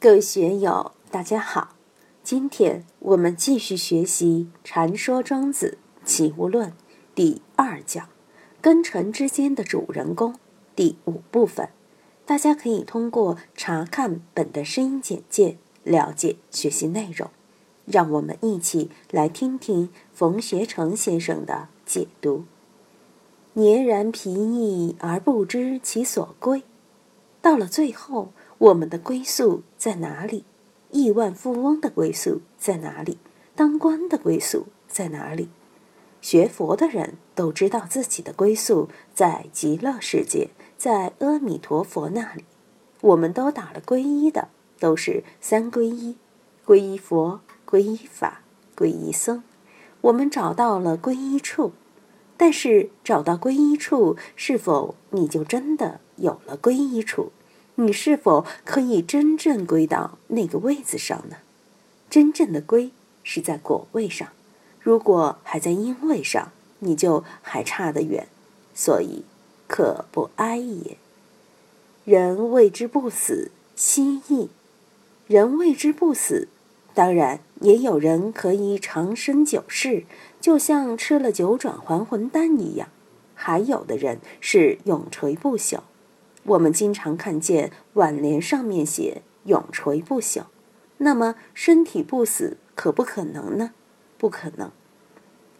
各位学友，大家好！今天我们继续学习《禅说庄子齐物论》第二讲“根尘之间的主人公”第五部分。大家可以通过查看本的声音简介了解学习内容。让我们一起来听听冯学成先生的解读。孑然疲役而不知其所归，到了最后，我们的归宿在哪里？亿万富翁的归宿在哪里？当官的归宿在哪里？学佛的人都知道自己的归宿在极乐世界，在阿弥陀佛那里。我们都打了皈依的，都是三皈依：皈依佛。皈依法，皈依僧，我们找到了皈依处，但是找到皈依处，是否你就真的有了皈依处？你是否可以真正归到那个位子上呢？真正的归是在果位上，如果还在因位上，你就还差得远，所以可不哀也。人为之不死，心意；人为之不死。当然，也有人可以长生久世，就像吃了九转还魂丹一样；还有的人是永垂不朽。我们经常看见挽联上面写“永垂不朽”，那么身体不死可不可能呢？不可能。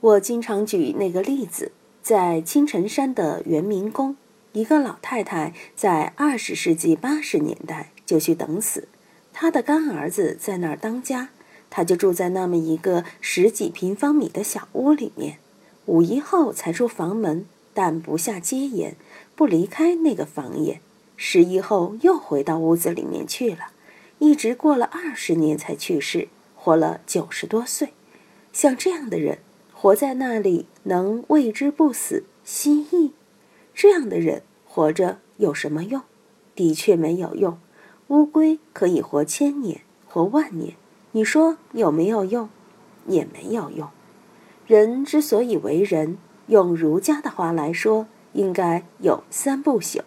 我经常举那个例子，在青城山的圆明宫，一个老太太在二十世纪八十年代就去等死。她的干儿子在那儿当家，她就住在那么一个十几平方米的小屋里面。五一后才出房门，但不下阶檐，不离开那个房檐。十一后又回到屋子里面去了，一直过了二十年才去世，活了九十多岁。像这样的人，活在那里能为之不死心意？这样的人活着有什么用？的确没有用。乌龟可以活千年，活万年，你说有没有用？也没有用。人之所以为人，用儒家的话来说，应该有三不朽：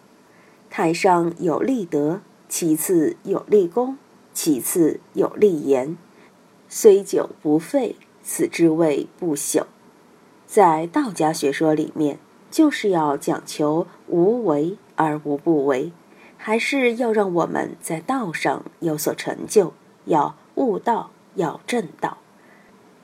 太上有立德，其次有立功，其次有立言。虽久不废，此之谓不朽。在道家学说里面，就是要讲求无为而无不为。还是要让我们在道上有所成就，要悟道，要正道。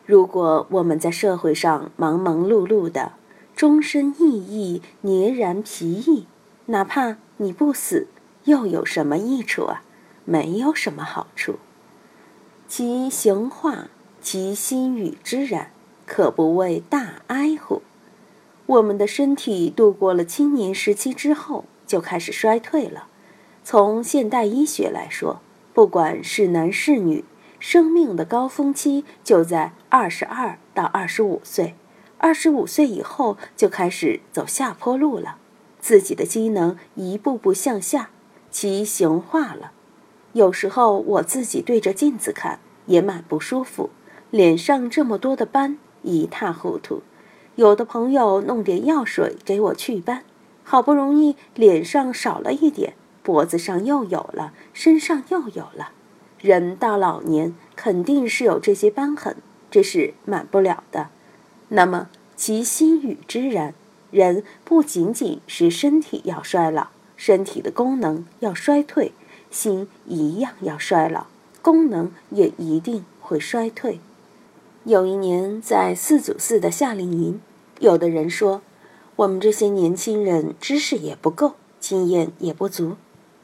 如果我们在社会上忙忙碌碌的，终身意义孑然皮役，哪怕你不死，又有什么益处啊？没有什么好处。其行化，其心与之然，可不谓大哀乎？我们的身体度过了青年时期之后，就开始衰退了。从现代医学来说，不管是男是女，生命的高峰期就在二十二到二十五岁。二十五岁以后就开始走下坡路了，自己的机能一步步向下，其形化了。有时候我自己对着镜子看也蛮不舒服，脸上这么多的斑，一塌糊涂。有的朋友弄点药水给我祛斑，好不容易脸上少了一点。脖子上又有了，身上又有了。人到老年肯定是有这些斑痕，这是满不了的。那么其心与之然，人不仅仅是身体要衰老，身体的功能要衰退，心一样要衰老，功能也一定会衰退。有一年在四祖寺的夏令营，有的人说，我们这些年轻人知识也不够，经验也不足。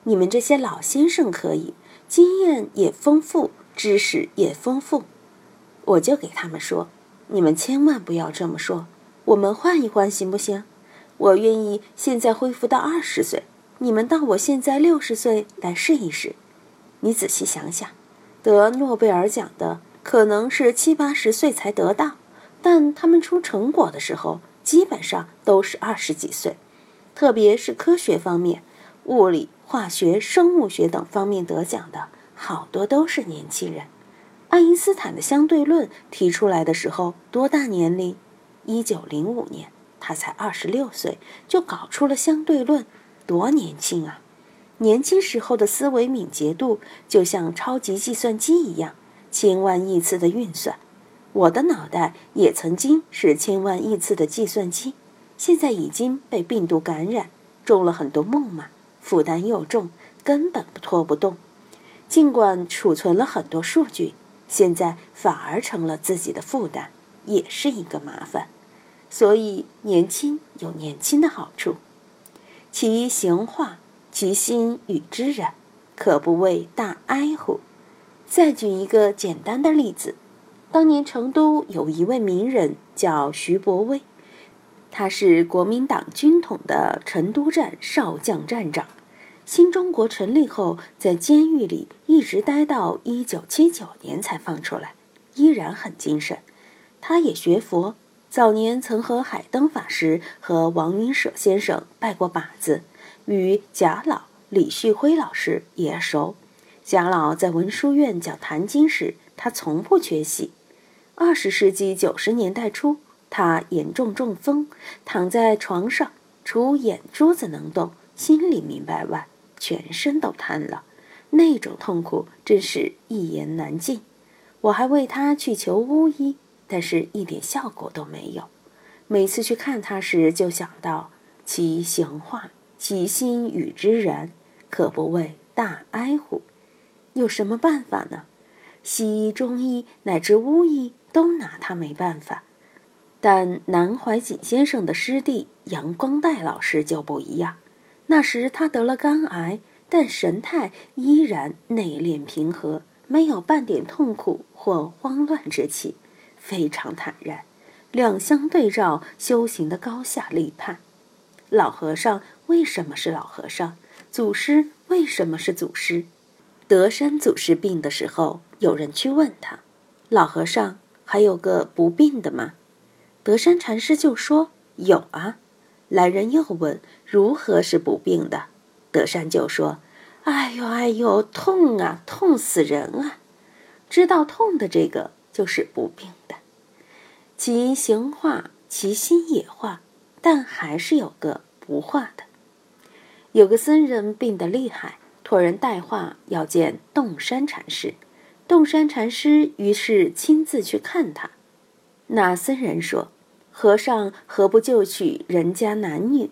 你们这些老先生可以，经验也丰富，知识也丰富，我就给他们说：你们千万不要这么说。我们换一换行不行？我愿意现在恢复到二十岁，你们到我现在六十岁来试一试。你仔细想想，得诺贝尔奖的可能是七八十岁才得到，但他们出成果的时候基本上都是二十几岁，特别是科学方面，物理。化学、生物学等方面得奖的好多都是年轻人。爱因斯坦的相对论提出来的时候多大年龄？一九零五年，他才二十六岁就搞出了相对论，多年轻啊！年轻时候的思维敏捷度就像超级计算机一样，千万亿次的运算。我的脑袋也曾经是千万亿次的计算机，现在已经被病毒感染，中了很多梦嘛，负担又重，根本拖不动。尽管储存了很多数据，现在反而成了自己的负担，也是一个麻烦。所以年轻有年轻的好处，其行化。其心与之然，可不谓大哀乎？再举一个简单的例子，当年成都有一位名人叫徐伯威，他是国民党军统的成都站少将站长。新中国成立后，在监狱里一直待到一九七九年才放出来，依然很精神。他也学佛，早年曾和海灯法师和王云舍先生拜过把子。与贾老、李旭辉老师也熟。贾老在文殊院讲《坛经》时，他从不缺席。二十世纪九十年代初，他严重中风，躺在床上，除眼珠子能动，心里明白外，全身都瘫了。那种痛苦真是一言难尽。我还为他去求巫医，但是一点效果都没有。每次去看他时，就想到其行化。其心与之然，可不谓大哀乎？有什么办法呢？西医、中医乃至巫医都拿他没办法。但南怀瑾先生的师弟杨光岱老师就不一样。那时他得了肝癌，但神态依然内敛平和，没有半点痛苦或慌乱之气，非常坦然。两相对照，修行的高下立判。老和尚。为什么是老和尚？祖师为什么是祖师？德山祖师病的时候，有人去问他：“老和尚，还有个不病的吗？”德山禅师就说：“有啊。”来人又问：“如何是不病的？”德山就说：“哎呦哎呦，痛啊，痛死人啊！知道痛的这个就是不病的。其行化，其心也化，但还是有个不化的。”有个僧人病得厉害，托人带话要见洞山禅师。洞山禅师于是亲自去看他。那僧人说：“和尚何不就娶人家男女？”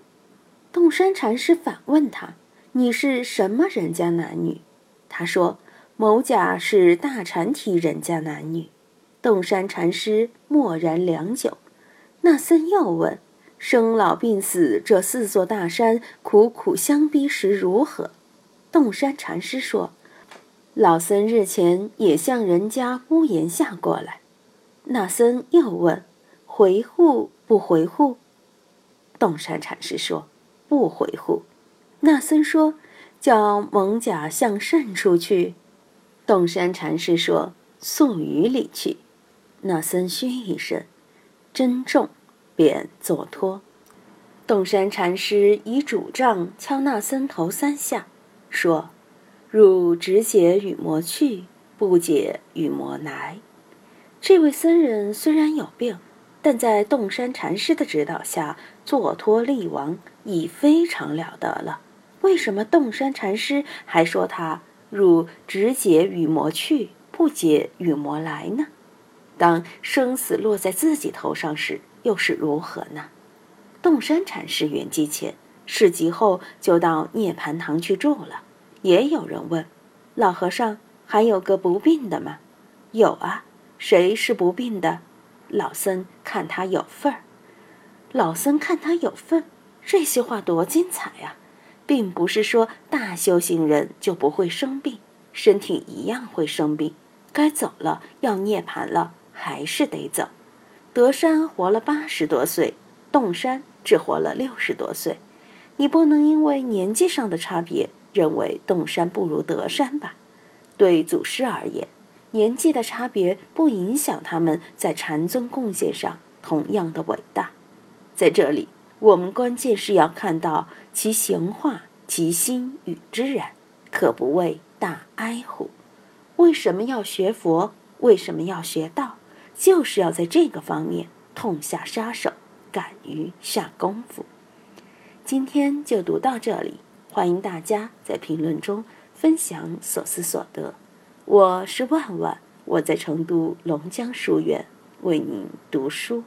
洞山禅师反问他：“你是什么人家男女？”他说：“某甲是大禅体人家男女。”洞山禅师默然良久。那僧又问。生老病死这四座大山，苦苦相逼时如何？洞山禅师说：“老僧日前也向人家屋檐下过来。”那僧又问：“回户不回户？”洞山禅师说：“不回户。”那僧说：“叫蒙甲向甚处去？”洞山禅师说：“宿雨里去。”那僧嘘一声，珍重。便坐脱，洞山禅师以拄杖敲那僧头三下，说：“汝只解与魔去，不解与魔来。”这位僧人虽然有病，但在洞山禅师的指导下坐脱力亡，已非常了得了。为什么洞山禅师还说他汝只解与魔去，不解与魔来呢？当生死落在自己头上时。又是如何呢？洞山禅师圆寂前，事集后就到涅盘堂去住了。也有人问：“老和尚还有个不病的吗？”“有啊，谁是不病的？”老僧看他有份儿。老僧看他有份，这些话多精彩呀！并不是说大修行人就不会生病，身体一样会生病，该走了，要涅盘了，还是得走。德山活了八十多岁，洞山只活了六十多岁。你不能因为年纪上的差别，认为洞山不如德山吧？对祖师而言，年纪的差别不影响他们在禅宗贡献上同样的伟大。在这里，我们关键是要看到其行化，其心与之然，可不谓大哀乎？为什么要学佛？为什么要学道？就是要在这个方面痛下杀手，敢于下功夫。今天就读到这里，欢迎大家在评论中分享所思所得。我是万万，我在成都龙江书院为您读书。